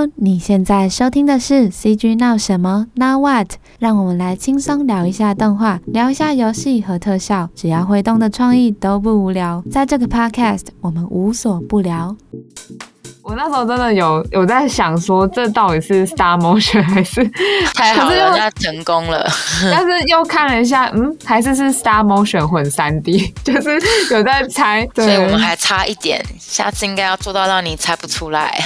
Hello，你现在收听的是 CG 闹什么？Now what？让我们来轻松聊一下动画，聊一下游戏和特效，只要会动的创意都不无聊。在这个 Podcast，我们无所不聊。我那时候真的有有在想说，这到底是 Star Motion 还是？太好了，人家成功了。但是又看了一下，嗯，还是是 Star Motion 混三 D，就是有在猜。对，所以我们还差一点，下次应该要做到让你猜不出来。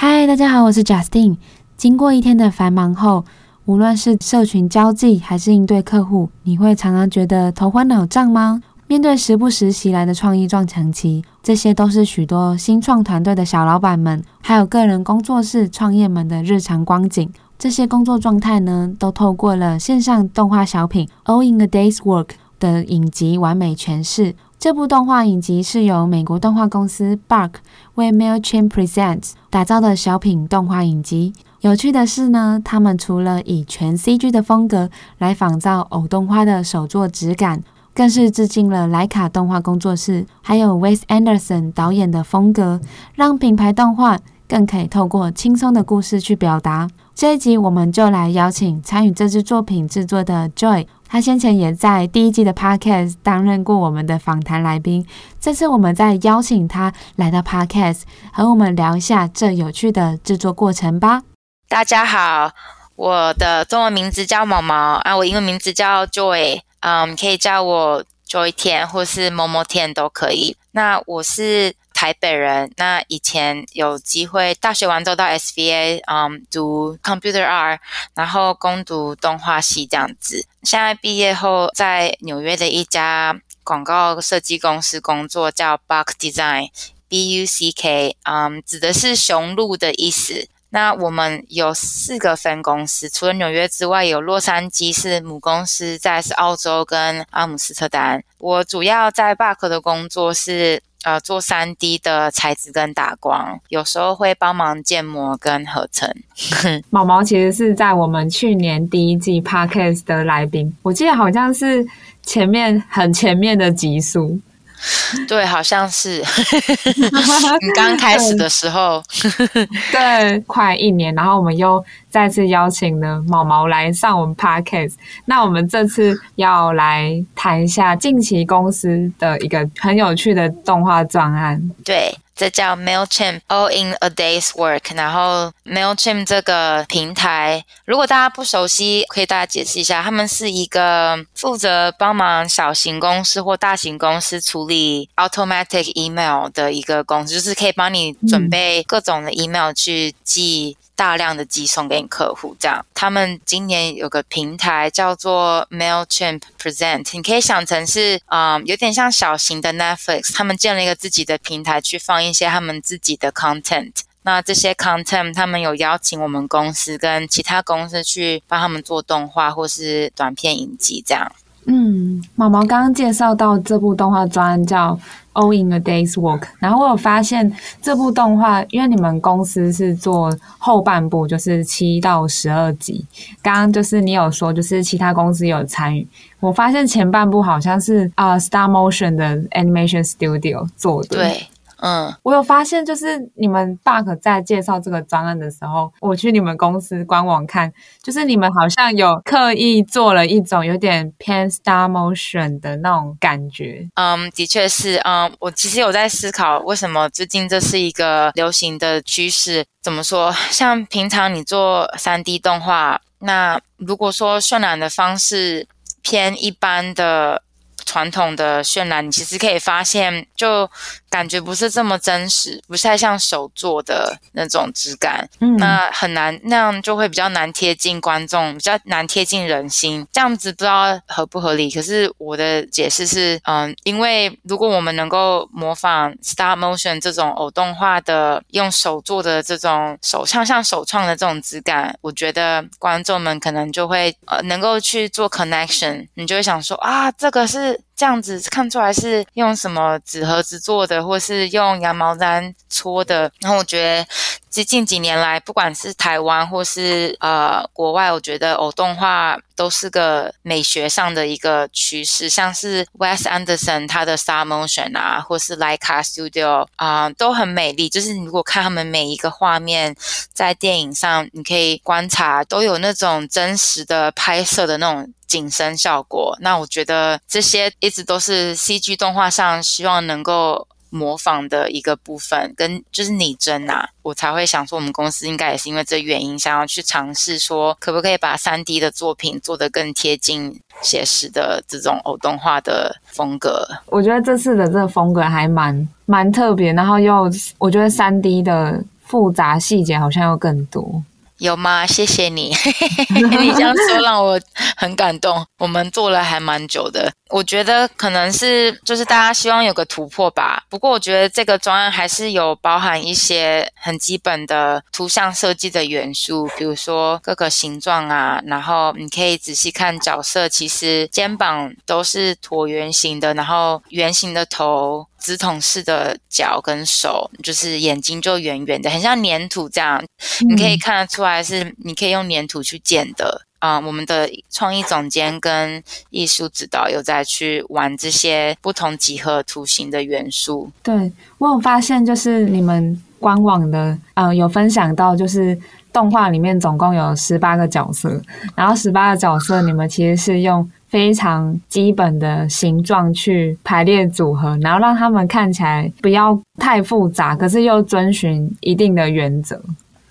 嗨，大家好，我是 Justin。经过一天的繁忙后，无论是社群交际还是应对客户，你会常常觉得头昏脑胀吗？面对时不时袭来的创意撞墙期，这些都是许多新创团队的小老板们，还有个人工作室创业们的日常光景。这些工作状态呢，都透过了线上动画小品《All in a Day's Work》的影集完美诠释。这部动画影集是由美国动画公司 Bark 为 Mailchimp Presents 打造的小品动画影集。有趣的是呢，他们除了以全 CG 的风格来仿造偶动画的手作质感。更是致敬了莱卡动画工作室，还有 Wes Anderson 导演的风格，让品牌动画更可以透过轻松的故事去表达。这一集我们就来邀请参与这支作品制作的 Joy，他先前也在第一季的 Podcast 担任过我们的访谈来宾。这次我们再邀请他来到 Podcast，和我们聊一下这有趣的制作过程吧。大家好，我的中文名字叫毛毛啊，我英文名字叫 Joy。嗯，可以叫我 Joy 天或是 Momo Tian 都可以。那我是台北人，那以前有机会大学完之后到 SVA，嗯，读 Computer R，然后攻读动画系这样子。现在毕业后在纽约的一家广告设计公司工作，叫 Buck Design，B U C K，嗯，指的是雄鹿的意思。那我们有四个分公司，除了纽约之外，有洛杉矶是母公司，再是澳洲跟阿姆斯特丹。我主要在 Buck 的工作是呃做三 D 的材质跟打光，有时候会帮忙建模跟合成。毛毛其实是在我们去年第一季 Podcast 的来宾，我记得好像是前面很前面的集数。对，好像是 你刚开始的时候，对，快一年，然后我们又再次邀请了毛毛来上我们 Podcast。那我们这次要来谈一下近期公司的一个很有趣的动画专案。对。这叫 Mailchimp All in a Day's Work。然后 Mailchimp 这个平台，如果大家不熟悉，可以大家解释一下，他们是一个负责帮忙小型公司或大型公司处理 automatic email 的一个公司，就是可以帮你准备各种的 email 去寄。大量的寄送给你客户，这样。他们今年有个平台叫做 Mailchimp Present，你可以想成是，嗯，有点像小型的 Netflix。他们建了一个自己的平台，去放一些他们自己的 content。那这些 content，他们有邀请我们公司跟其他公司去帮他们做动画或是短片影集，这样。嗯，毛毛刚刚介绍到这部动画专叫 All in a Day's Work，然后我有发现这部动画，因为你们公司是做后半部，就是七到十二集。刚刚就是你有说，就是其他公司有参与，我发现前半部好像是啊、Star Motion 的 Animation Studio 做的。对。嗯，我有发现，就是你们 Buck 在介绍这个专案的时候，我去你们公司官网看，就是你们好像有刻意做了一种有点偏 Star Motion 的那种感觉。嗯，的确是。嗯，我其实有在思考，为什么最近这是一个流行的趋势？怎么说？像平常你做 3D 动画，那如果说渲染的方式偏一般的。传统的渲染，你其实可以发现，就感觉不是这么真实，不太像手做的那种质感。嗯，那很难，那样就会比较难贴近观众，比较难贴近人心。这样子不知道合不合理。可是我的解释是，嗯，因为如果我们能够模仿 Stop Motion 这种偶动画的，用手做的这种手像像手创的这种质感，我觉得观众们可能就会呃能够去做 connection，你就会想说啊，这个是。这样子看出来是用什么纸盒子做的，或是用羊毛毡搓的。然后我觉得，近近几年来，不管是台湾或是呃国外，我觉得偶动画都是个美学上的一个趋势。像是 Wes Anderson 他的 Stop Motion 啊，或是 Laika Studio 啊、都很美丽。就是你如果看他们每一个画面在电影上，你可以观察都有那种真实的拍摄的那种。景深效果，那我觉得这些一直都是 CG 动画上希望能够模仿的一个部分，跟就是拟真、啊，我才会想说，我们公司应该也是因为这原因，想要去尝试说，可不可以把 3D 的作品做得更贴近写实的这种偶动画的风格。我觉得这次的这个风格还蛮蛮特别，然后又我觉得 3D 的复杂细节好像又更多。有吗？谢谢你，你这样说让我很感动。我们做了还蛮久的，我觉得可能是就是大家希望有个突破吧。不过我觉得这个专案还是有包含一些很基本的图像设计的元素，比如说各个形状啊，然后你可以仔细看角色，其实肩膀都是椭圆形的，然后圆形的头。直筒式的脚跟手，就是眼睛就圆圆的，很像粘土这样。你可以看得出来是，你可以用粘土去建的啊、呃。我们的创意总监跟艺术指导有在去玩这些不同几何图形的元素。对，我有发现，就是你们官网的呃有分享到，就是动画里面总共有十八个角色，然后十八个角色你们其实是用。非常基本的形状去排列组合，然后让他们看起来不要太复杂，可是又遵循一定的原则。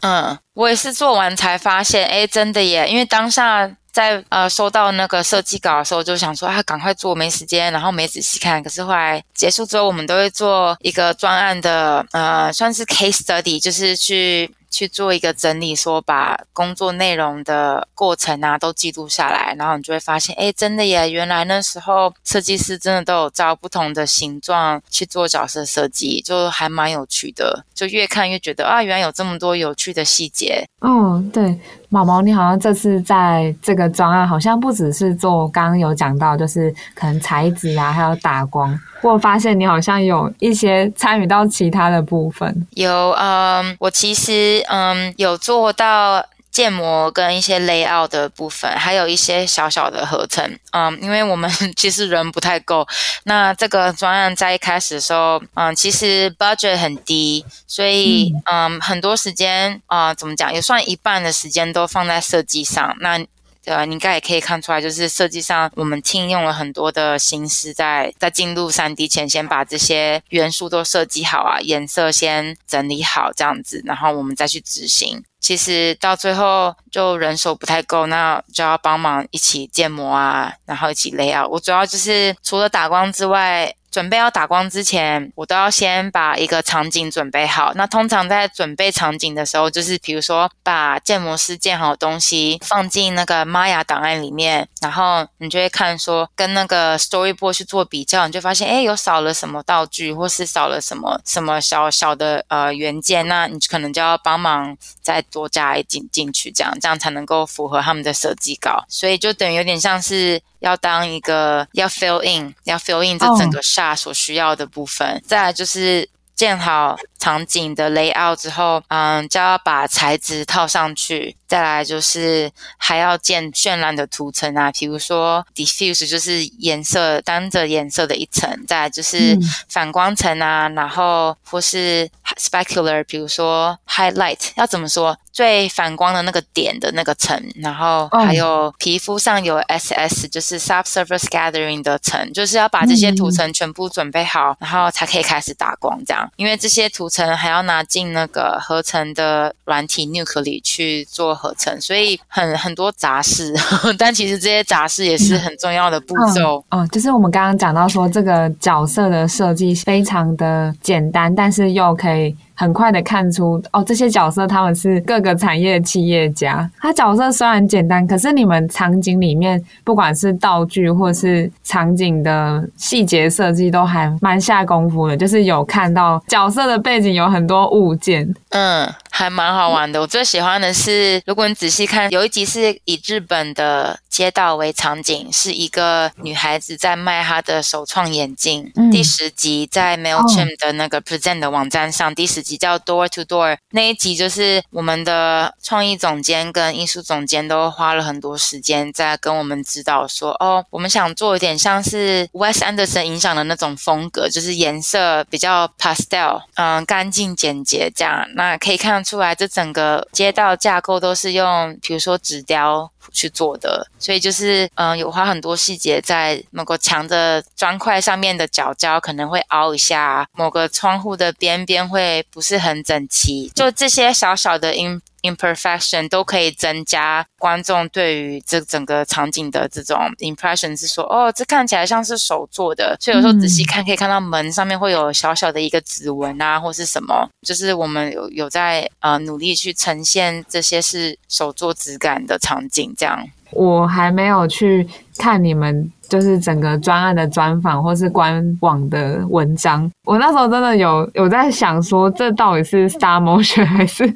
嗯，我也是做完才发现，哎，真的耶！因为当下在呃收到那个设计稿的时候，就想说啊，赶快做，没时间，然后没仔细看。可是后来结束之后，我们都会做一个专案的，呃，算是 case study，就是去。去做一个整理，说把工作内容的过程啊都记录下来，然后你就会发现，哎，真的耶！原来那时候设计师真的都有照不同的形状去做角色设计，就还蛮有趣的。就越看越觉得啊，原来有这么多有趣的细节。哦，对，毛毛，你好像这次在这个专案，好像不只是做刚刚有讲到，就是可能材质啊，还有打光。我发现你好像有一些参与到其他的部分。有，嗯，我其实嗯有做到建模跟一些 layout 的部分，还有一些小小的合成。嗯，因为我们 其实人不太够，那这个专案在一开始的时候，嗯，其实 budget 很低，所以嗯很多时间啊，怎么讲，也算一半的时间都放在设计上。那呃，你应该也可以看出来，就是设计上我们听用了很多的心思在，在在进入 3D 前，先把这些元素都设计好啊，颜色先整理好这样子，然后我们再去执行。其实到最后就人手不太够，那就要帮忙一起建模啊，然后一起 layout。我主要就是除了打光之外。准备要打光之前，我都要先把一个场景准备好。那通常在准备场景的时候，就是比如说把建模师建好的东西放进那个 Maya 档案里面，然后你就会看说跟那个 Storyboard 去做比较，你就发现哎，有少了什么道具，或是少了什么什么小小的呃元件，那你可能就要帮忙再多加一进进去，这样这样才能够符合他们的设计稿。所以就等于有点像是。要当一个要 fill in，要 fill in 这整个 shot 所需要的部分，oh. 再来就是建好场景的 layout 之后，嗯，就要把材质套上去。再来就是还要建绚烂的涂层啊，比如说 diffuse 就是颜色单着颜色的一层，再来就是反光层啊，然后或是 specular，比如说 highlight 要怎么说？最反光的那个点的那个层，然后还有皮肤上有 SS，就是 subsurface gathering 的层，就是要把这些涂层全部准备好，然后才可以开始打光这样。因为这些涂层还要拿进那个合成的软体 Nuke 里去做。合成，所以很很多杂事，但其实这些杂事也是很重要的步骤。嗯，就是我们刚刚讲到说，这个角色的设计非常的简单，但是又可以。很快的看出哦，这些角色他们是各个产业企业家。他角色虽然简单，可是你们场景里面不管是道具或是场景的细节设计，都还蛮下功夫的。就是有看到角色的背景有很多物件。嗯，还蛮好玩的。我最喜欢的是，如果你仔细看，有一集是以日本的街道为场景，是一个女孩子在卖她的首创眼镜。嗯、第十集在 Mailchimp 的那个 Present 的网站上，哦、第十集叫 Door to Door，那一集就是我们的创意总监跟艺术总监都花了很多时间在跟我们指导说，哦，我们想做一点像是 Wes Anderson 影响的那种风格，就是颜色比较 pastel，嗯，干净简洁这样。那可以看得出来，这整个街道架构都是用，比如说纸雕去做的，所以就是嗯，有花很多细节在某个墙的砖块上面的角角可能会凹一下，某个窗户的边边会不是很整齐，就这些小小的 in imperfection 都可以增加观众对于这整个场景的这种 impression，是说哦，这看起来像是手做的，所以有时候仔细看可以看到门上面会有小小的一个指纹啊，或是什么，就是我们有有在呃努力去呈现这些是手做质感的场景，这样。我还没有去看你们。就是整个专案的专访或是官网的文章，我那时候真的有有在想说，这到底是 Star Motion 还是？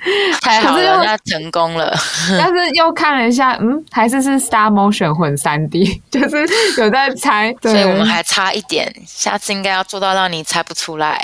太好了，那成功了。但是又看了一下，嗯，还是是 Star Motion 混三 D，就是有在猜。对，所以我们还差一点，下次应该要做到让你猜不出来。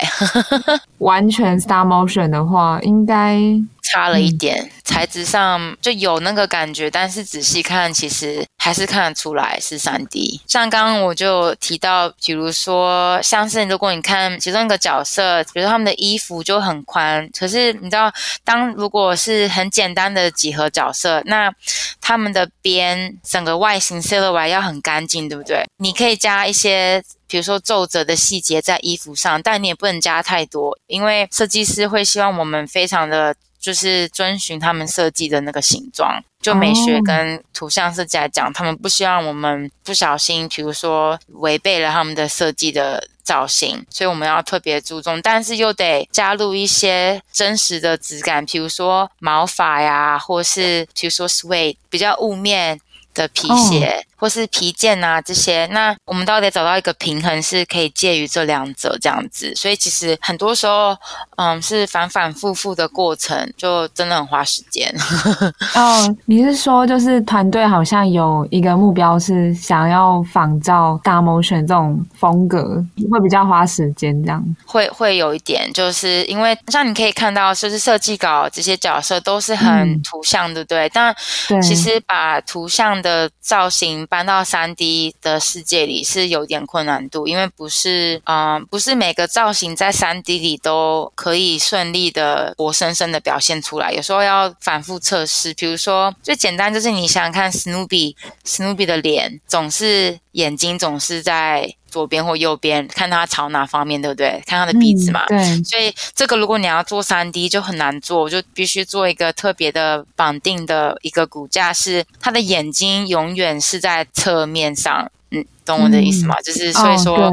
完全 Star Motion 的话，应该。差了一点，嗯、材质上就有那个感觉，但是仔细看，其实还是看得出来是三 D。像刚刚我就提到，比如说像是如果你看其中一个角色，比如说他们的衣服就很宽，可是你知道，当如果是很简单的几何角色，那他们的边整个外形 silhouette 要很干净，对不对？你可以加一些。比如说皱褶的细节在衣服上，但你也不能加太多，因为设计师会希望我们非常的就是遵循他们设计的那个形状。就美学跟图像设计来讲，他们不希望我们不小心，比如说违背了他们的设计的造型，所以我们要特别注重，但是又得加入一些真实的质感，比如说毛发呀，或是比如说 suede 比较雾面的皮鞋。或是皮件啊这些，那我们到底找到一个平衡，是可以介于这两者这样子。所以其实很多时候，嗯，是反反复复的过程，就真的很花时间。哦，你是说就是团队好像有一个目标是想要仿照 stop motion 这种风格，会比较花时间这样？会会有一点，就是因为像你可以看到，就是设计稿这些角色都是很图像，对不对？但其实把图像的造型搬到三 D 的世界里是有点困难度，因为不是，嗯、不是每个造型在三 D 里都可以顺利的活生生的表现出来，有时候要反复测试。比如说最简单就是你想想看，Snoopy，Snoopy 的脸总是眼睛总是在左边或右边，看它朝哪方面，对不对？看它的鼻子嘛。嗯、对。所以这个如果你要做三 D 就很难做，就必须做一个特别的绑定的一个骨架，是他的眼睛永远是在侧面上。嗯，懂我的意思吗？嗯、就是所以说，哦、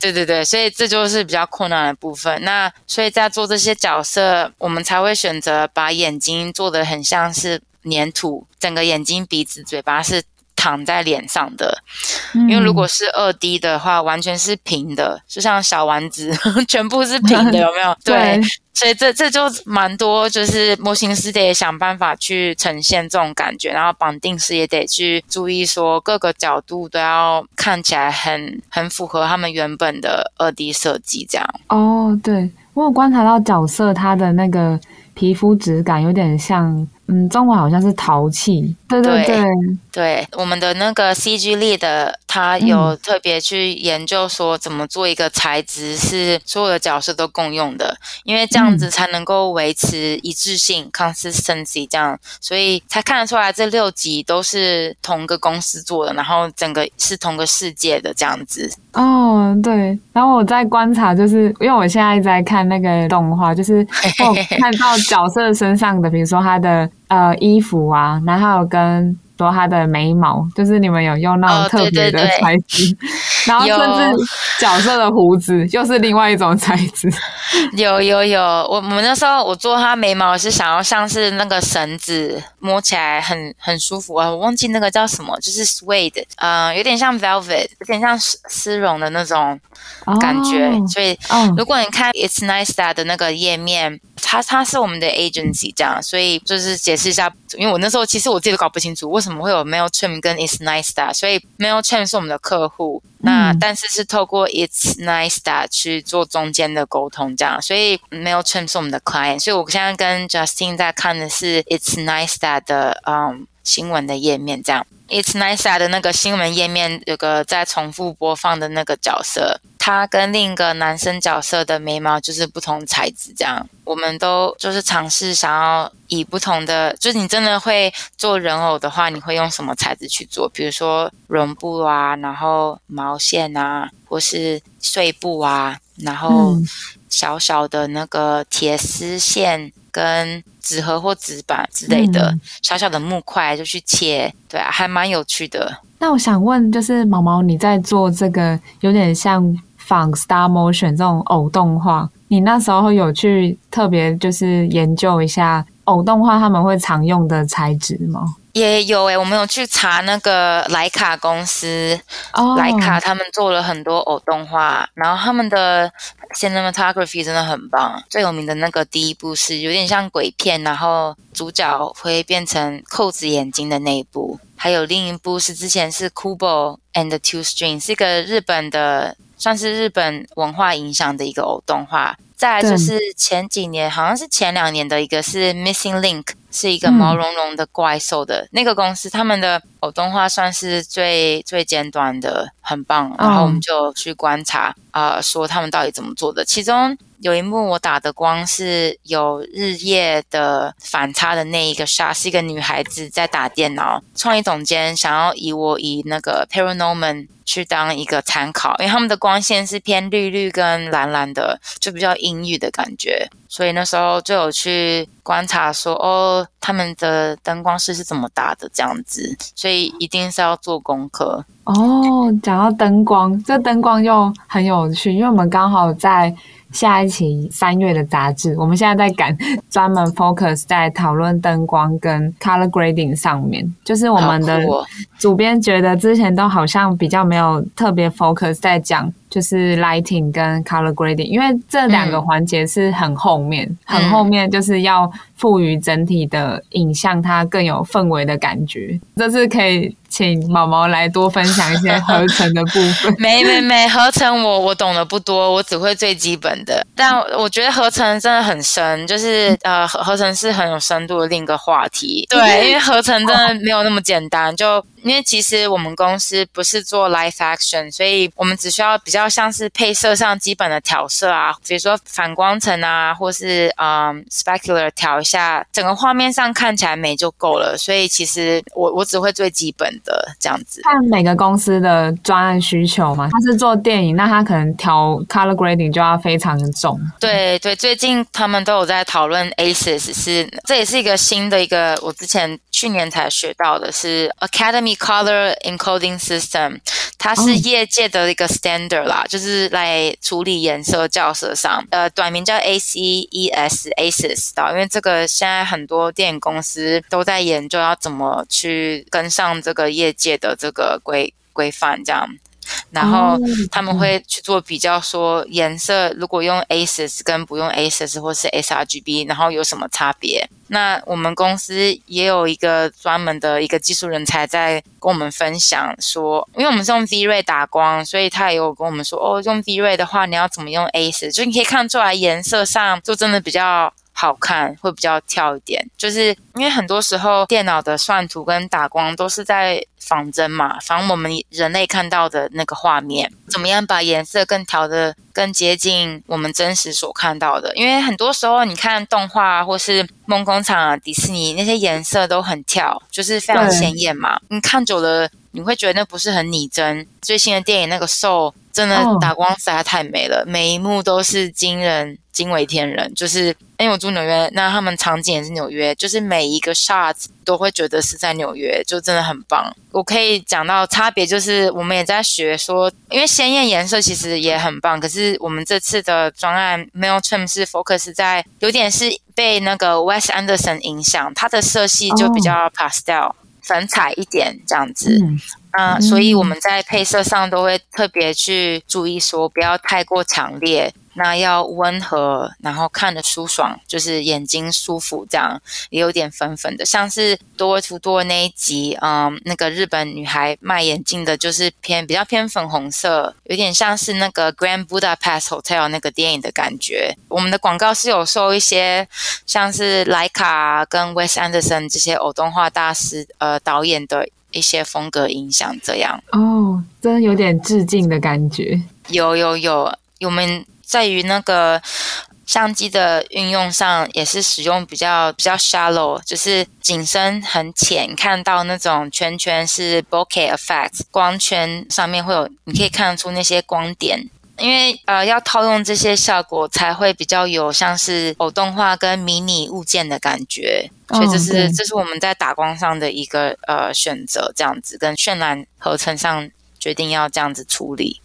对，对对对，所以这就是比较困难的部分。那所以在做这些角色，我们才会选择把眼睛做的很像是粘土，整个眼睛、鼻子、嘴巴是。躺在脸上的，因为如果是二 D 的话，完全是平的，就像小丸子，全部是平的，有没有？对，所以这这就蛮多，就是模型师得想办法去呈现这种感觉，然后绑定师也得去注意说各个角度都要看起来很很符合他们原本的二 D 设计，这样。哦，对，我有观察到角色他的那个皮肤质感有点像。嗯，中文好像是陶器，对对对，对，我们的那个 CG Lead 的，他有特别去研究说怎么做一个材质是所有的角色都共用的，因为这样子才能够维持一致性、嗯、（consistency） 这样，所以才看得出来这六集都是同个公司做的，然后整个是同个世界的这样子。哦，对，然后我在观察，就是因为我现在一直在看那个动画，就是我看到角色身上的，比如说他的。呃，衣服啊，然后跟说他的眉毛，就是你们有用那种特别的材质，哦、然后甚至角色的胡子又是另外一种材质。有有有，我我们那时候我做他眉毛是想要像是那个绳子，摸起来很很舒服。啊，我忘记那个叫什么，就是 suede，嗯，有点像 velvet，有点像丝丝绒的那种感觉。哦、所以、哦、如果你看 It's Nice That 的那个页面，它它是我们的 agency 这样，所以就是解释一下，因为我那时候其实我自己都搞不清楚为什么会有 Mailchimp 跟 It's Nice That，所以 Mailchimp 是我们的客户，那、嗯、但是是透过 It's Nice That 去做中间的沟通这样，所以 Mailchimp 是我们的 client，所以我现在跟 Justine 在看的是 It's Nice That 的嗯新闻的页面这样。It's Nice 的那个新闻页面有个在重复播放的那个角色，他跟另一个男生角色的眉毛就是不同材质，这样。我们都就是尝试想要以不同的，就是你真的会做人偶的话，你会用什么材质去做？比如说绒布啊，然后毛线啊，或是碎布啊，然后小小的那个铁丝线。跟纸盒或纸板之类的、嗯、小小的木块就去切，对啊，还蛮有趣的。那我想问，就是毛毛你在做这个有点像仿 Star Motion 这种偶动画，你那时候有去特别就是研究一下偶动画他们会常用的材质吗？也有诶、欸，我们有去查那个莱卡公司，莱、oh. 卡他们做了很多偶动画，然后他们的 cinematography 真的很棒。最有名的那个第一部是有点像鬼片，然后主角会变成扣子眼睛的那一部，还有另一部是之前是 Kubo and the Two Strings，是一个日本的，算是日本文化影响的一个偶动画。再来就是前几年，好像是前两年的一个是 Missing Link。是一个毛茸茸的怪兽的、嗯、那个公司，他们的偶动画算是最最尖端的，很棒。然后我们就去观察，啊、说他们到底怎么做的。其中有一幕我打的光是有日夜的反差的那一个 shot，是一个女孩子在打电脑。创意总监想要以我以那个 Paranorman 去当一个参考，因为他们的光线是偏绿绿跟蓝蓝的，就比较阴郁的感觉。所以那时候就有去观察说，哦，他们的灯光师是怎么搭的这样子，所以一定是要做功课。哦，讲到灯光，这灯光又很有趣，因为我们刚好在。下一期三月的杂志，我们现在在赶，专门 focus 在讨论灯光跟 color grading 上面。就是我们的主编觉得之前都好像比较没有特别 focus 在讲，就是 lighting 跟 color grading，因为这两个环节是很后面，嗯、很后面就是要赋予整体的影像它更有氛围的感觉。这次可以。请毛毛来多分享一些合成的部分。没没没，合成我我懂得不多，我只会最基本的。但我觉得合成真的很深，就是呃，合成是很有深度的另一个话题。对，因为合成真的没有那么简单，就。因为其实我们公司不是做 live action，所以我们只需要比较像是配色上基本的调色啊，比如说反光层啊，或是嗯 specular 调一下，整个画面上看起来美就够了。所以其实我我只会最基本的这样子。看每个公司的专案需求嘛，他是做电影，那他可能调 color grading 就要非常的重。对对，最近他们都有在讨论 ACES，是这也是一个新的一个我之前去年才学到的，是 Academy。Color Encoding System，它是业界的一个 standard 啦就是来处理颜色校色上，呃，短名叫 ACES，ACES 的，因为这个现在很多电影公司都在研究要怎么去跟上这个业界的这个规规范，这样。然后他们会去做比较，说颜色如果用 ACES 跟不用 ACES 或是 sRGB，然后有什么差别？那我们公司也有一个专门的一个技术人才在跟我们分享说，因为我们是用 V-Ray 打光，所以他也有跟我们说，哦，用 V-Ray 的话，你要怎么用 ACES？就你可以看出来颜色上就真的比较。好看会比较跳一点，就是因为很多时候电脑的算图跟打光都是在仿真嘛，仿我们人类看到的那个画面，怎么样把颜色更调得更接近我们真实所看到的？因为很多时候你看动画或是梦工厂啊、迪士尼那些颜色都很跳，就是非常鲜艳嘛，你看久了你会觉得那不是很拟真。最新的电影那个兽真的打光实在太美了，每一幕都是惊人。惊为天人，就是因为我住纽约，那他们场景也是纽约，就是每一个 shot 都会觉得是在纽约，就真的很棒。我可以讲到差别，就是我们也在学说，因为鲜艳颜色其实也很棒，可是我们这次的专案 Male Trim 是 focus 在有点是被那个 Wes Anderson 影响，它的色系就比较 pastel、oh. 粉彩一点这样子。嗯所以我们在配色上都会特别去注意，说不要太过强烈。那要温和，然后看着舒爽，就是眼睛舒服，这样也有点粉粉的，像是多威图多那一集，嗯，那个日本女孩卖眼镜的，就是偏比较偏粉红色，有点像是那个 Grand Budapest Hotel 那个电影的感觉。我们的广告是有受一些像是莱卡跟 Wes Anderson 这些偶动画大师呃导演的一些风格影响，这样哦，真的有点致敬的感觉。有有有，我们。在于那个相机的运用上，也是使用比较比较 shallow，就是景深很浅，看到那种圈圈是 bokeh effect，光圈上面会有，你可以看得出那些光点，因为呃要套用这些效果才会比较有像是偶动画跟迷你物件的感觉，所以这是、哦、这是我们在打光上的一个呃选择，这样子跟渲染合成上决定要这样子处理。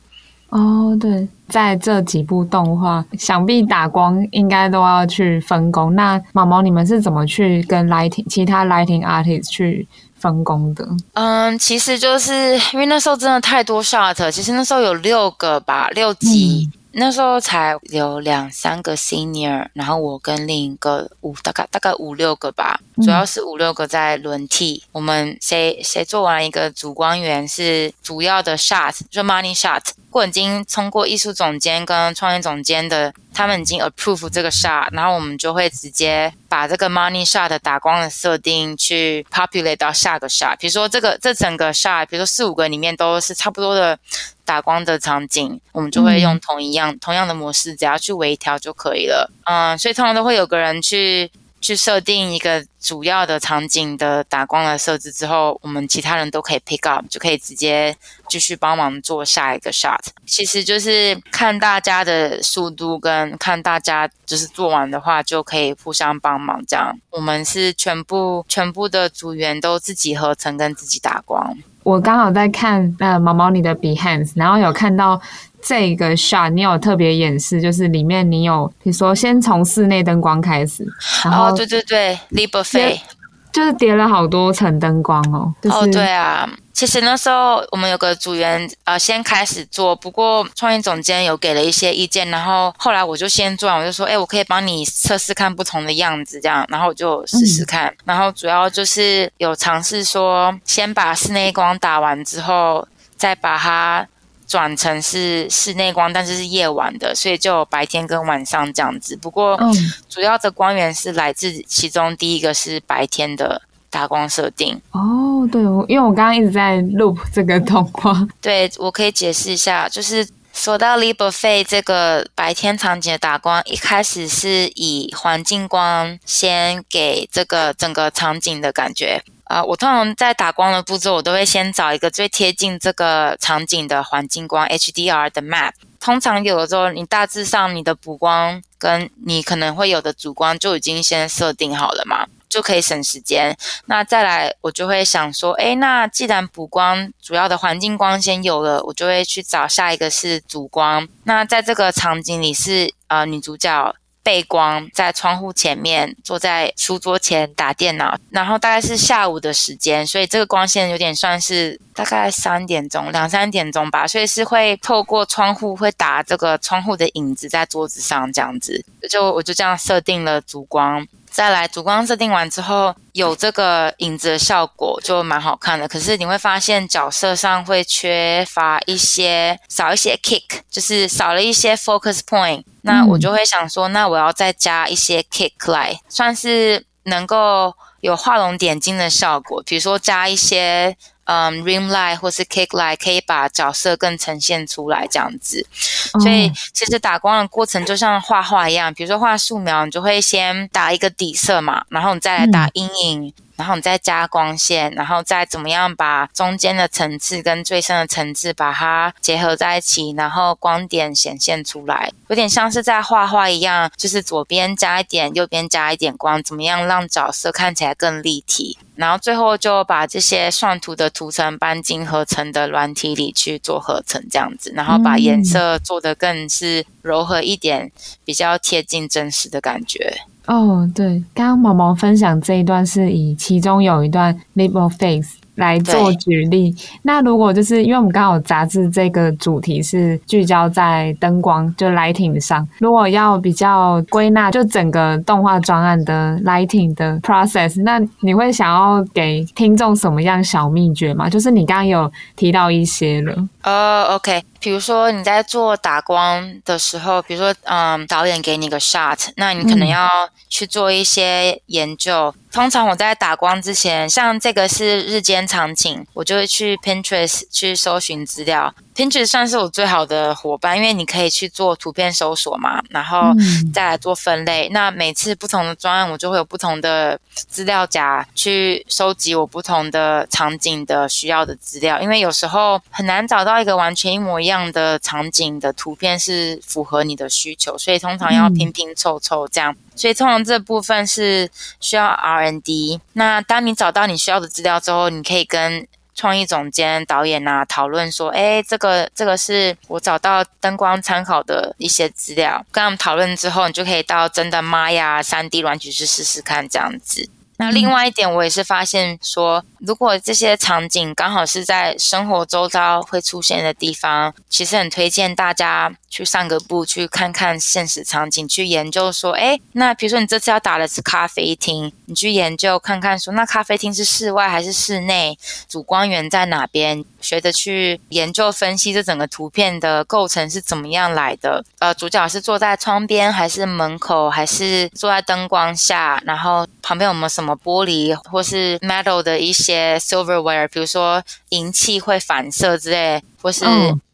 哦，对，在这几部动画，想必打光应该都要去分工。那毛毛，你们是怎么去跟 lighting 其他 lighting artist 去分工的？嗯，其实就是因为那时候真的太多 shot，其实那时候有六个吧，六集。嗯那时候才有两三个 senior，然后我跟另一个五大概大概五六个吧，主要是五六个在轮替。我们谁谁做完一个主光源是主要的 shot，就 money shot。如果已经通过艺术总监跟创意总监的，他们已经 approve 这个 shot，然后我们就会直接把这个 money shot 的打光的设定去 populate 到下个 shot。比如说这个这整个 shot，比如说四五个里面都是差不多的。打光的场景，我们就会用同一样、嗯、同样的模式，只要去微调就可以了。嗯，所以通常都会有个人去去设定一个主要的场景的打光的设置之后，我们其他人都可以 pick up，就可以直接继续帮忙做下一个 shot。其实就是看大家的速度跟看大家就是做完的话，就可以互相帮忙。这样，我们是全部全部的组员都自己合成跟自己打光。我刚好在看呃毛毛你的 Behance，然后有看到这个 shot，你有特别演示，就是里面你有比如说先从室内灯光开始，然后、对对对 l i b e r f e 就是叠了好多层灯光哦。就是、哦，对啊。其实那时候我们有个组员呃先开始做，不过创意总监有给了一些意见，然后后来我就先做完，我就说，哎，我可以帮你测试看不同的样子，这样，然后我就试试看，嗯、然后主要就是有尝试说，先把室内光打完之后，再把它转成是室内光，但是是夜晚的，所以就有白天跟晚上这样子。不过主要的光源是来自其中第一个是白天的。打光设定哦，对，因为我刚刚一直在 loop 这个动画，对，我可以解释一下，就是说到 Le Buffet 这个白天场景的打光，一开始是以环境光先给这个整个场景的感觉啊、我通常在打光的步骤，我都会先找一个最贴近这个场景的环境光 HDR 的 map。通常有的时候，你大致上你的补光跟你可能会有的主光就已经先设定好了嘛。就可以省时间。那再来，我就会想说，诶，那既然补光主要的环境光先有了，我就会去找下一个是主光。那在这个场景里是呃女主角背光在窗户前面坐在书桌前打电脑，然后大概是下午的时间，所以这个光线有点算是大概三点钟两三点钟吧，所以是会透过窗户会打这个窗户的影子在桌子上这样子，就我就这样设定了烛光。再来主光设定完之后，有这个影子的效果就蛮好看的。可是你会发现角色上会缺乏一些，少一些 kick，就是少了一些 focus point。那我就会想说，那我要再加一些 kick 来，算是能够有画龙点睛的效果。比如说加一些。嗯、um，rim light 或是 cake light 可以把角色更呈现出来，这样子。所以其实打光的过程就像画画一样，比如说画素描，你就会先打一个底色嘛，然后你再来打阴影，然后你再加光线，然后再怎么样把中间的层次跟最深的层次把它结合在一起，然后光点显现出来，有点像是在画画一样，就是左边加一点，右边加一点光，怎么样让角色看起来更立体？然后最后就把这些算图的图层搬进合成的软体里去做合成，这样子，然后把颜色做得更是柔和一点，比较贴近真实的感觉。哦，对，刚刚毛毛分享这一段是以其中有一段 leap of faith 来做举例。那如果就是因为我们刚好杂志这个主题是聚焦在灯光，就 lighting 上，如果要比较归纳，就整个动画专案的 lighting 的 process，那你会想要给听众什么样小秘诀吗？就是你刚刚有提到一些了。哦、uh，OK。比如说你在做打光的时候，比如说，嗯，导演给你个 shot，那你可能要去做一些研究。嗯、通常我在打光之前，像这个是日间场景，我就会去 Pinterest 去搜寻资料。Pinterest 算是我最好的伙伴，因为你可以去做图片搜索嘛，然后再来做分类。嗯、那每次不同的专案，我就会有不同的资料夹去收集我不同的场景的需要的资料，因为有时候很难找到一个完全一模一样的场景的图片是符合你的需求，所以通常要拼拼凑凑这样。嗯、所以通常这部分是需要 R&D。那当你找到你需要的资料之后，你可以跟创意总监、导演啊，讨论说，哎，这个这个是我找到灯光参考的一些资料。跟他们讨论之后，你就可以到真的 Maya 3D 软体去试试看，这样子。那另外一点，我也是发现说，如果这些场景刚好是在生活周遭会出现的地方，其实很推荐大家去散个步，去看看现实场景，去研究说，哎，那比如说你这次要打的是咖啡厅，你去研究看看说，那咖啡厅是室外还是室内，主光源在哪边？学着去研究分析这整个图片的构成是怎么样来的。呃，主角是坐在窗边，还是门口，还是坐在灯光下？然后旁边有没有什么玻璃，或是 metal 的一些 silverware，比如说银器会反射之类，或是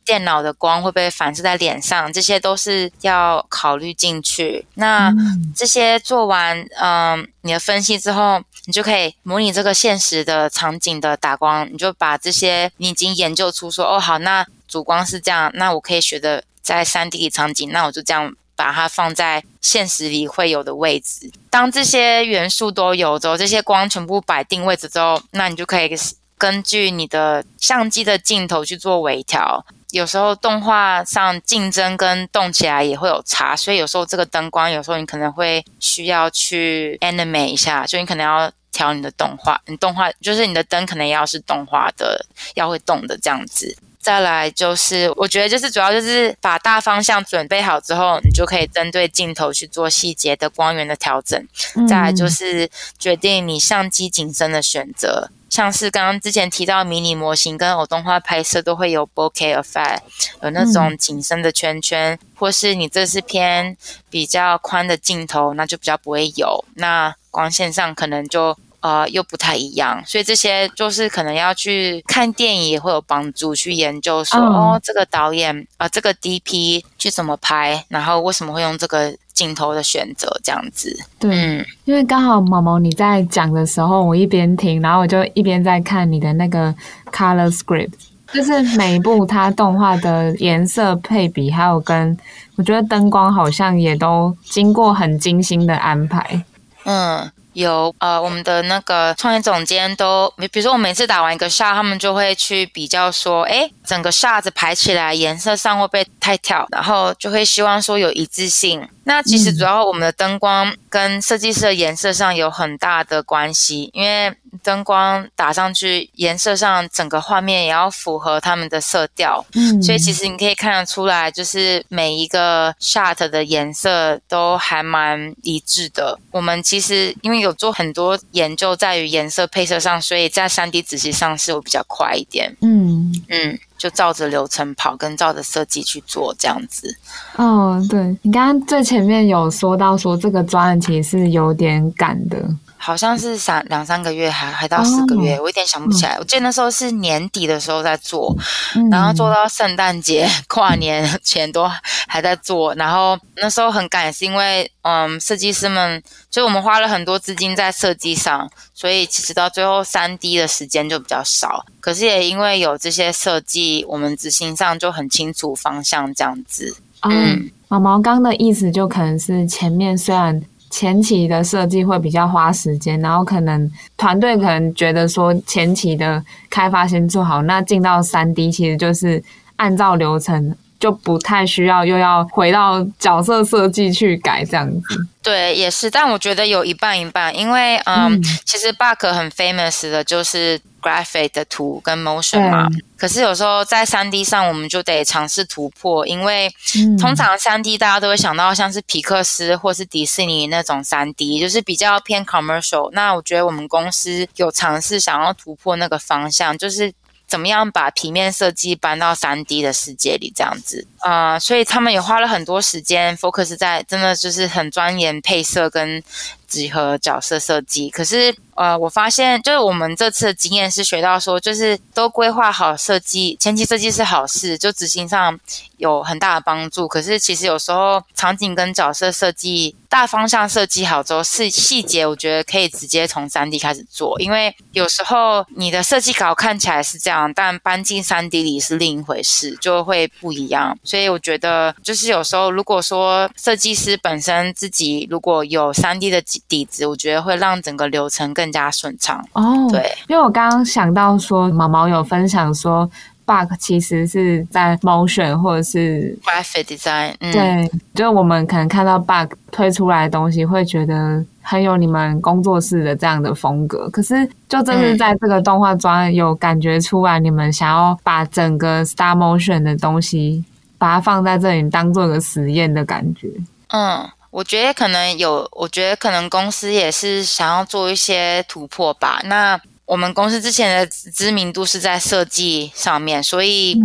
电脑的光会不会反射在脸上？这些都是要考虑进去。那这些做完，嗯、呃，你的分析之后。你就可以模拟这个现实的场景的打光，你就把这些你已经研究出说哦好，那主光是这样，那我可以学的在三 D 场景，那我就这样把它放在现实里会有的位置。当这些元素都有之后，这些光全部摆定位置之后，那你就可以根据你的相机的镜头去做微调。有时候动画上竞争跟动起来也会有差，所以有时候这个灯光，有时候你可能会需要去 animate 一下，就你可能要。调你的动画，你动画就是你的灯可能要是动画的，要会动的这样子。再来就是，我觉得就是主要就是把大方向准备好之后，你就可以针对镜头去做细节的光源的调整。嗯、再来就是决定你相机景深的选择，像是刚刚之前提到迷你模型跟偶动画拍摄都会有 bokeh effect，有那种景深的圈圈，嗯、或是你这是偏比较宽的镜头，那就比较不会有。那光线上可能就。呃，又不太一样，所以这些就是可能要去看电影也会有帮助，去研究说，嗯、哦，这个导演啊、呃，这个 DP 去怎么拍，然后为什么会用这个镜头的选择这样子。对，嗯、因为刚好毛毛你在讲的时候，我一边听，然后我就一边在看你的那个 color script，就是每一部它动画的颜色配比，还有跟我觉得灯光好像也都经过很精心的安排。嗯。有呃，我们的那个创意总监都，比如说我每次打完一个 shot，他们就会去比较说，诶，整个 shot 排起来颜色上会不会太跳，然后就会希望说有一致性。那其实主要我们的灯光跟设计师的颜色上有很大的关系，因为灯光打上去，颜色上整个画面也要符合他们的色调。嗯，所以其实你可以看得出来，就是每一个 shot 的颜色都还蛮一致的。我们其实因为有做很多研究，在于颜色配色上，所以在三 D 仔细上是会比较快一点。嗯嗯。就照着流程跑，跟照着设计去做这样子。哦，对，你刚刚最前面有说到说这个专案其实是有点赶的。好像是三两三个月还，还还到四个月，哦、我有点想不起来。嗯、我记得那时候是年底的时候在做，嗯、然后做到圣诞节、跨年前都还在做。然后那时候很赶，是因为嗯，设计师们就我们花了很多资金在设计上，所以其实到最后三 D 的时间就比较少。可是也因为有这些设计，我们执行上就很清楚方向这样子。嗯，毛毛刚的意思就可能是前面虽然。前期的设计会比较花时间，然后可能团队可能觉得说前期的开发先做好，那进到三 D 其实就是按照流程，就不太需要又要回到角色设计去改这样子。对，也是，但我觉得有一半一半，因为嗯，嗯其实 Bark 很 famous 的就是 graphic 的图跟 motion 嘛。可是有时候在三 D 上，我们就得尝试突破，因为通常三 D 大家都会想到像是皮克斯或是迪士尼那种三 D，就是比较偏 commercial。那我觉得我们公司有尝试想要突破那个方向，就是。怎么样把平面设计搬到三 D 的世界里？这样子啊、呃，所以他们也花了很多时间 focus 在真的就是很钻研配色跟几何角色设计。可是呃，我发现就是我们这次的经验是学到说，就是都规划好设计，前期设计是好事，就执行上有很大的帮助。可是其实有时候场景跟角色设计。大方向设计好之后，细细节我觉得可以直接从三 D 开始做，因为有时候你的设计稿看起来是这样，但搬进三 D 里是另一回事，就会不一样。所以我觉得，就是有时候如果说设计师本身自己如果有三 D 的底子，我觉得会让整个流程更加顺畅。哦，对，因为我刚刚想到说，毛毛有分享说。bug 其实是在 motion 或者是 graphic design，嗯，对，就是我们可能看到 bug 推出来的东西，会觉得很有你们工作室的这样的风格。可是，就正是在这个动画专有感觉出来，你们想要把整个 star motion 的东西，把它放在这里当做个实验的感觉。嗯，我觉得可能有，我觉得可能公司也是想要做一些突破吧。那我们公司之前的知名度是在设计上面，所以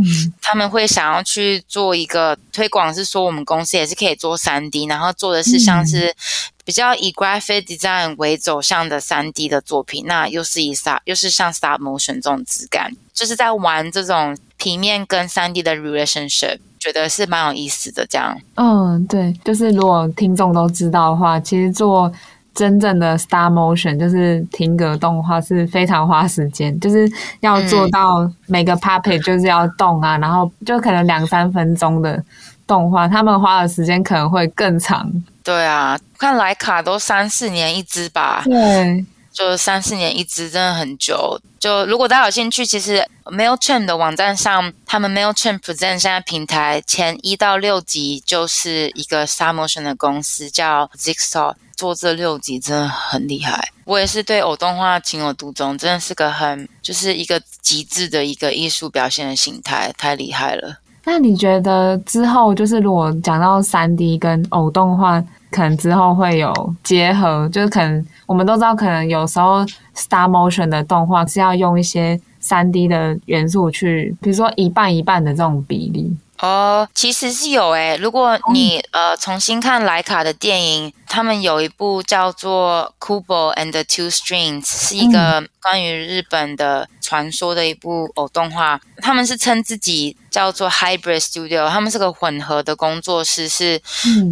他们会想要去做一个推广，是说我们公司也是可以做三 D，然后做的是像是比较以 graphic design 为走向的三 D 的作品，那又是以 stop 又是像 stop motion 这种质感，就是在玩这种平面跟三 D 的 relationship，觉得是蛮有意思的。这样，嗯，对，就是如果听众都知道的话，其实做。真正的 star motion 就是停格动画是非常花时间，就是要做到每个 puppet 就是要动啊，嗯、然后就可能两三分钟的动画，他们花的时间可能会更长。对啊，看莱卡都三四年一只吧。对。就三四年一支，真的很久。就如果大家有兴趣，其实 Mailchimp 的网站上，他们 Mailchimp Present 现在平台前一到六集就是一个 stop motion 的公司，叫 Zigsaw，做这六集真的很厉害。我也是对偶动画情有独钟，真的是个很就是一个极致的一个艺术表现的形态，太厉害了。那你觉得之后就是如果讲到三 D 跟偶动画？可能之后会有结合，就是可能我们都知道，可能有时候 star motion 的动画是要用一些三 D 的元素去，比如说一半一半的这种比例。哦，其实是有诶、欸，如果你、嗯、呃重新看莱卡的电影，他们有一部叫做《Kubo and the Two Strings》，是一个关于日本的传说的一部偶动画。他们是称自己叫做 Hybrid Studio，他们是个混合的工作室，是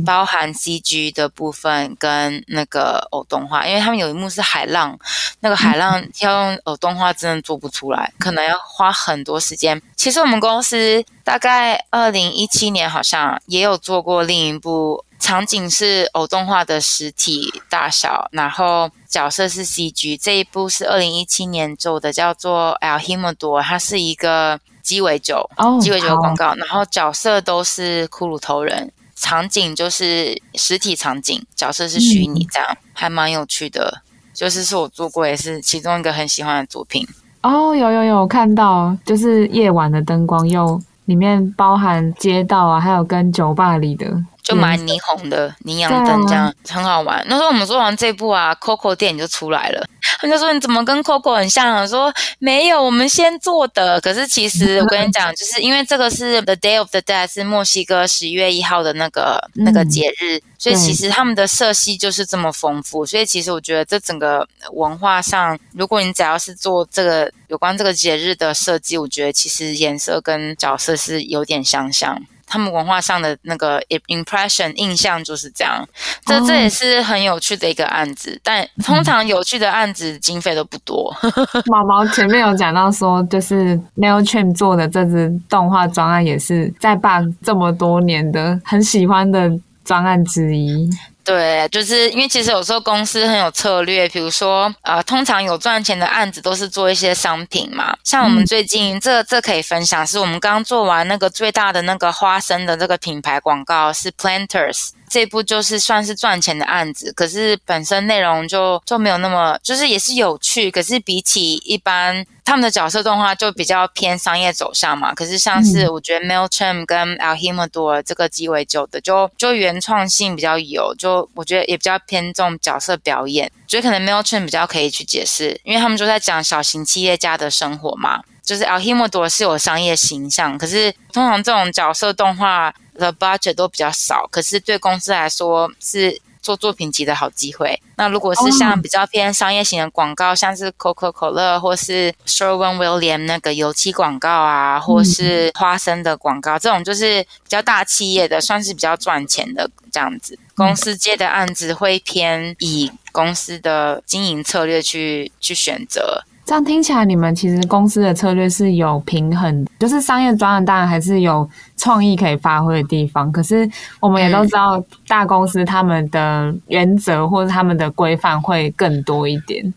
包含 CG 的部分跟那个偶动画。因为他们有一幕是海浪，那个海浪要用偶动画真的做不出来，可能要花很多时间。其实我们公司大概二零一七年好像也有做过另一部。场景是偶动画的实体大小，然后角色是 CG。这一部是二零一七年做的，叫做 El Himador 它是一个鸡尾酒，哦、鸡尾酒的广告。好然后角色都是骷髅头人，场景就是实体场景，角色是虚拟，这样、嗯、还蛮有趣的。就是是我做过，也是其中一个很喜欢的作品。哦，有有有看到，就是夜晚的灯光又。里面包含街道啊，还有跟酒吧里的就蛮霓虹的霓阳灯，这样、啊、很好玩。那时候我们做完这部啊，Coco 电影就出来了。他们就说：“你怎么跟 Coco 很像啊？”说：“没有，我们先做的。可是其实我跟你讲，就是因为这个是 The Day of the Dead，是墨西哥十一月一号的那个、嗯、那个节日，所以其实他们的色系就是这么丰富。所以其实我觉得这整个文化上，如果你只要是做这个有关这个节日的设计，我觉得其实颜色跟角色是有点相像。”他们文化上的那个 impression 印象就是这样，这这也是很有趣的一个案子。但通常有趣的案子经费都不多。毛毛前面有讲到说，就是 Mailchimp 做的这支动画专案，也是在 Bug 这么多年的很喜欢的专案之一。对，就是因为其实有时候公司很有策略，比如说，呃，通常有赚钱的案子都是做一些商品嘛。像我们最近、嗯、这这可以分享，是我们刚做完那个最大的那个花生的这个品牌广告，是 Planters。这部就是算是赚钱的案子，可是本身内容就就没有那么，就是也是有趣，可是比起一般他们的角色动画就比较偏商业走向嘛。可是像是我觉得 Mailchimp 跟 Alheimador 这个鸡尾酒的，就就原创性比较有，就我觉得也比较偏重角色表演。觉得可能 Mailchimp 比较可以去解释，因为他们就在讲小型企业家的生活嘛。就是 Alheimador 是有商业形象，可是通常这种角色动画。的 budget 都比较少，可是对公司来说是做作品集的好机会。那如果是像比较偏商业型的广告，像是可口可乐或是 Sherwin-Williams 那个油漆广告啊，或是花生的广告，这种就是比较大企业的，算是比较赚钱的这样子。公司接的案子会偏以公司的经营策略去去选择。这样听起来，你们其实公司的策略是有平衡，就是商业专案当然还是有创意可以发挥的地方。可是我们也都知道，大公司他们的原则或者他们的规范会更多一点。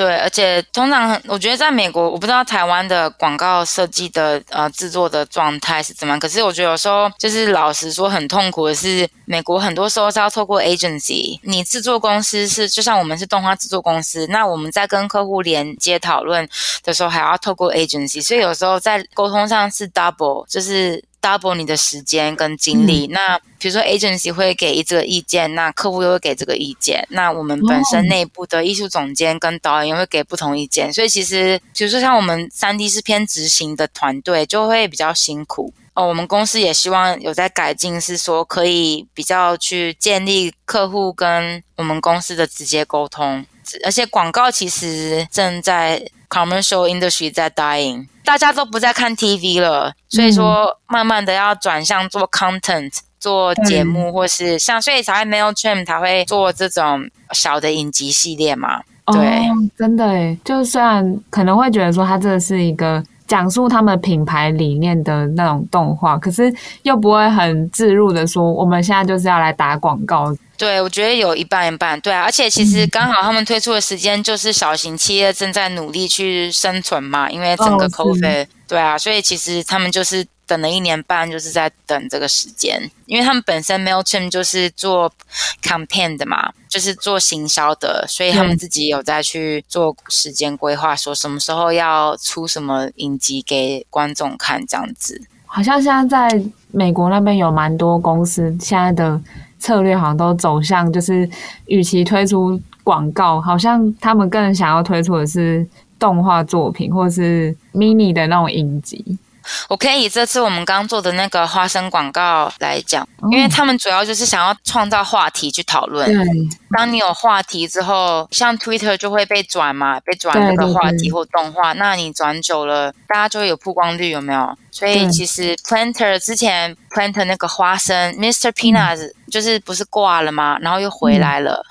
对，而且通常我觉得在美国，我不知道台湾的广告设计的呃制作的状态是怎么样。可是我觉得有时候就是老实说很痛苦的是，美国很多时候是要透过 agency。你制作公司是就像我们是动画制作公司，那我们在跟客户连接讨论的时候还要透过 agency，所以有时候在沟通上是 double，就是。Double 你的时间跟精力，嗯、那比如说 agency 会给这个意见，那客户又会给这个意见，那我们本身内部的艺术总监跟导演会给不同意见，哦、所以其实比如说像我们三 D 是偏执行的团队，就会比较辛苦。哦。我们公司也希望有在改进，是说可以比较去建立客户跟我们公司的直接沟通，而且广告其实正在 commercial industry 在 dying。大家都不再看 TV 了，所以说慢慢的要转向做 content，做节目，或是像，所以才会 Mailchimp 才会做这种小的影集系列嘛。对，哦、真的诶，就虽然可能会觉得说它这是一个讲述他们品牌理念的那种动画，可是又不会很自入的说，我们现在就是要来打广告。对，我觉得有一半一半，对啊，而且其实刚好他们推出的时间就是小型企业正在努力去生存嘛，因为整个 COVID，对啊，所以其实他们就是等了一年半，就是在等这个时间，因为他们本身 Mailchimp 就是做 campaign 的嘛，就是做行销的，所以他们自己有在去做时间规划，说什么时候要出什么影集给观众看这样子。好像现在在美国那边有蛮多公司现在的。策略好像都走向，就是与其推出广告，好像他们更想要推出的是动画作品，或是 mini 的那种影集。我可以以这次我们刚做的那个花生广告来讲，因为他们主要就是想要创造话题去讨论。对，当你有话题之后，像 Twitter 就会被转嘛，被转那个话题或动画，那你转久了，大家就会有曝光率，有没有？所以其实 Planter 之前 Planter 那个花生，Mr. Peanut 就是不是挂了吗？然后又回来了。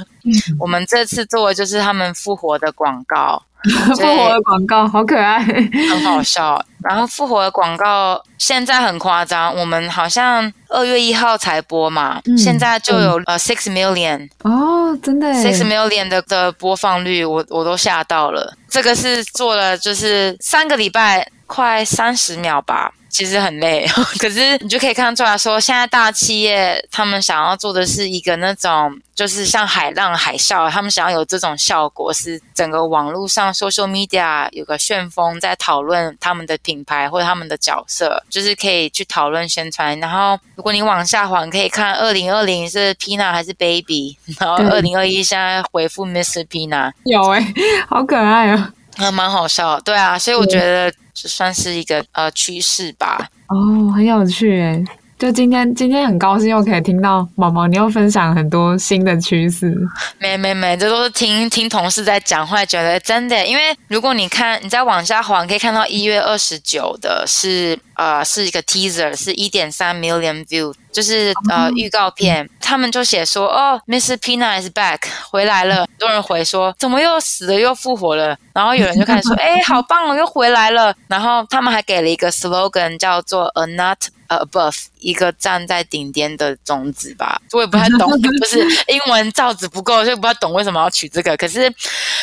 我们这次做的就是他们复活的广告。复活的广告好可爱，很好笑。然后复活的广告现在很夸张，我们好像二月一号才播嘛，嗯、现在就有呃 six million 哦，真的 six million 的的播放率，我我都吓到了。这个是做了就是三个礼拜，快三十秒吧。其实很累，可是你就可以看出来说，现在大企业他们想要做的是一个那种，就是像海浪、海啸，他们想要有这种效果，是整个网络上 social media 有个旋风在讨论他们的品牌或者他们的角色，就是可以去讨论宣传。然后如果你往下滑，可以看二零二零是 Pina 还是 Baby，然后二零二一现在回复 Mr. Pina，有哎、欸，好可爱哦。还蛮好笑，对啊，所以我觉得这算是一个呃趋势吧。哦，很有趣诶。就今天，今天很高兴又可以听到毛毛，你又分享很多新的趋势。没没没，这都是听听同事在讲，会觉得真的。因为如果你看，你再往下滑，可以看到一月二十九的是呃是一个 teaser，是一点三 million view，就是呃预告片。他们就写说，哦，Mr. Pina is back，回来了。很多人回说，怎么又死了又复活了？然后有人就开始说，哎，好棒哦，又回来了。然后他们还给了一个 slogan，叫做 A Not Above 一个站在顶点的种子吧，我也不太懂，就是英文造诣不够，所以不太懂为什么要取这个。可是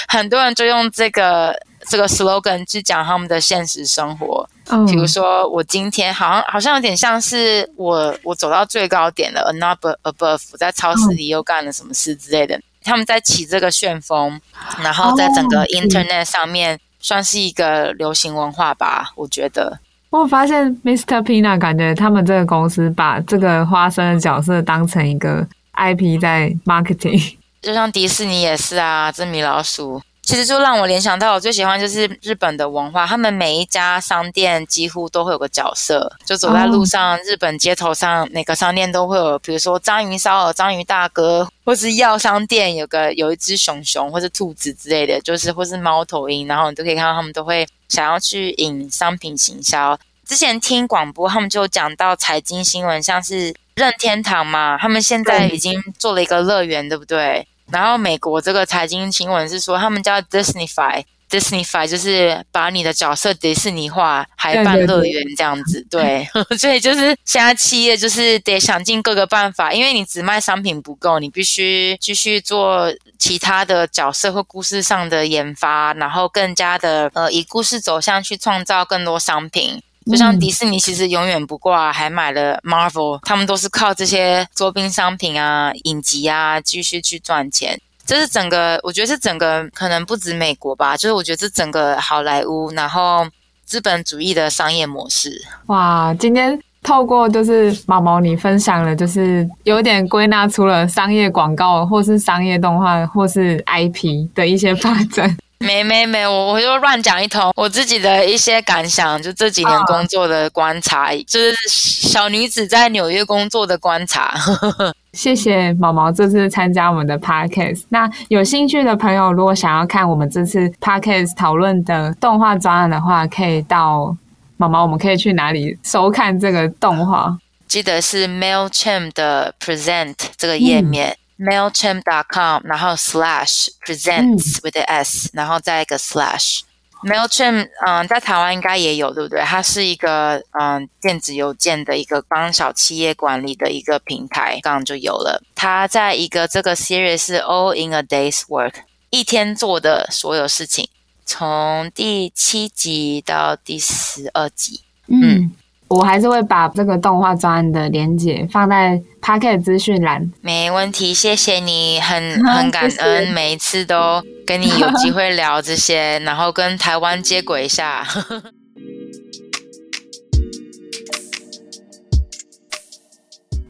很多人就用这个这个 slogan 去讲他们的现实生活。嗯，比如说我今天好像好像有点像是我我走到最高点了，another above，我在超市里又干了什么事之类的。他们在起这个旋风，然后在整个 internet 上面算是一个流行文化吧，我觉得。我发现 Mr. Pina 感觉他们这个公司把这个花生的角色当成一个 IP 在 marketing，就像迪士尼也是啊，这米老鼠其实就让我联想到我最喜欢就是日本的文化，他们每一家商店几乎都会有个角色，就走在路上，日本街头上每个商店都会有，比如说章鱼烧、章鱼大哥，或是药商店有个有一只熊熊或是兔子之类的，就是或是猫头鹰，然后你都可以看到他们都会。想要去引商品行销，之前听广播，他们就讲到财经新闻，像是任天堂嘛，他们现在已经做了一个乐园，对不对？然后美国这个财经新闻是说，他们叫 Disneyfy。Disneyfy 就是把你的角色迪士尼化，还办乐园这样子，对，对所以就是现在企业就是得想尽各个办法，因为你只卖商品不够，你必须继续做其他的角色或故事上的研发，然后更加的呃以故事走向去创造更多商品。就像迪士尼其实永远不挂，还买了 Marvel，他们都是靠这些周边商品啊、影集啊继续去赚钱。这是整个，我觉得是整个，可能不止美国吧，就是我觉得这整个好莱坞，然后资本主义的商业模式。哇，今天透过就是毛毛你分享了，就是有点归纳出了商业广告，或是商业动画，或是 IP 的一些发展。没没没，我我就乱讲一通，我自己的一些感想，就这几年工作的观察，哦、就是小女子在纽约工作的观察。谢谢毛毛这次参加我们的 podcast。那有兴趣的朋友，如果想要看我们这次 podcast 讨论的动画专案的话，可以到毛毛，我们可以去哪里收看这个动画？记得是 Mailchimp 的 Present 这个页面。嗯 Mailchimp.com，然后 slash presents with the s，然后再一个 slash。Mailchimp，嗯，在台湾应该也有，对不对？它是一个嗯电子邮件的一个帮小企业管理的一个平台，刚刚就有了。它在一个这个 series 是 All in a Day's Work，一天做的所有事情，从第七集到第十二集，嗯。嗯我还是会把这个动画专案的连结放在 Podcast 资讯栏。没问题，谢谢你，很 很感恩，每一次都跟你有机会聊这些，然后跟台湾接轨一下。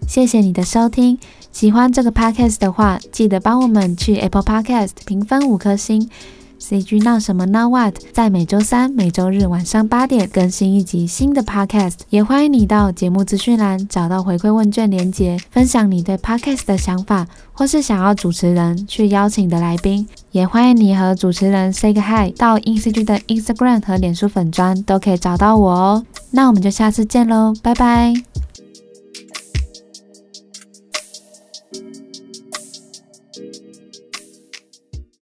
谢谢你的收听，喜欢这个 Podcast 的话，记得帮我们去 Apple Podcast 评分五颗星。CG 闹什么闹 What 在每周三、每周日晚上八点更新一集新的 Podcast，也欢迎你到节目资讯栏找到回馈问卷连结，分享你对 Podcast 的想法，或是想要主持人去邀请的来宾，也欢迎你和主持人 Say 个 Hi，到 INCG 的 Instagram 和脸书粉砖都可以找到我哦。那我们就下次见喽，拜拜。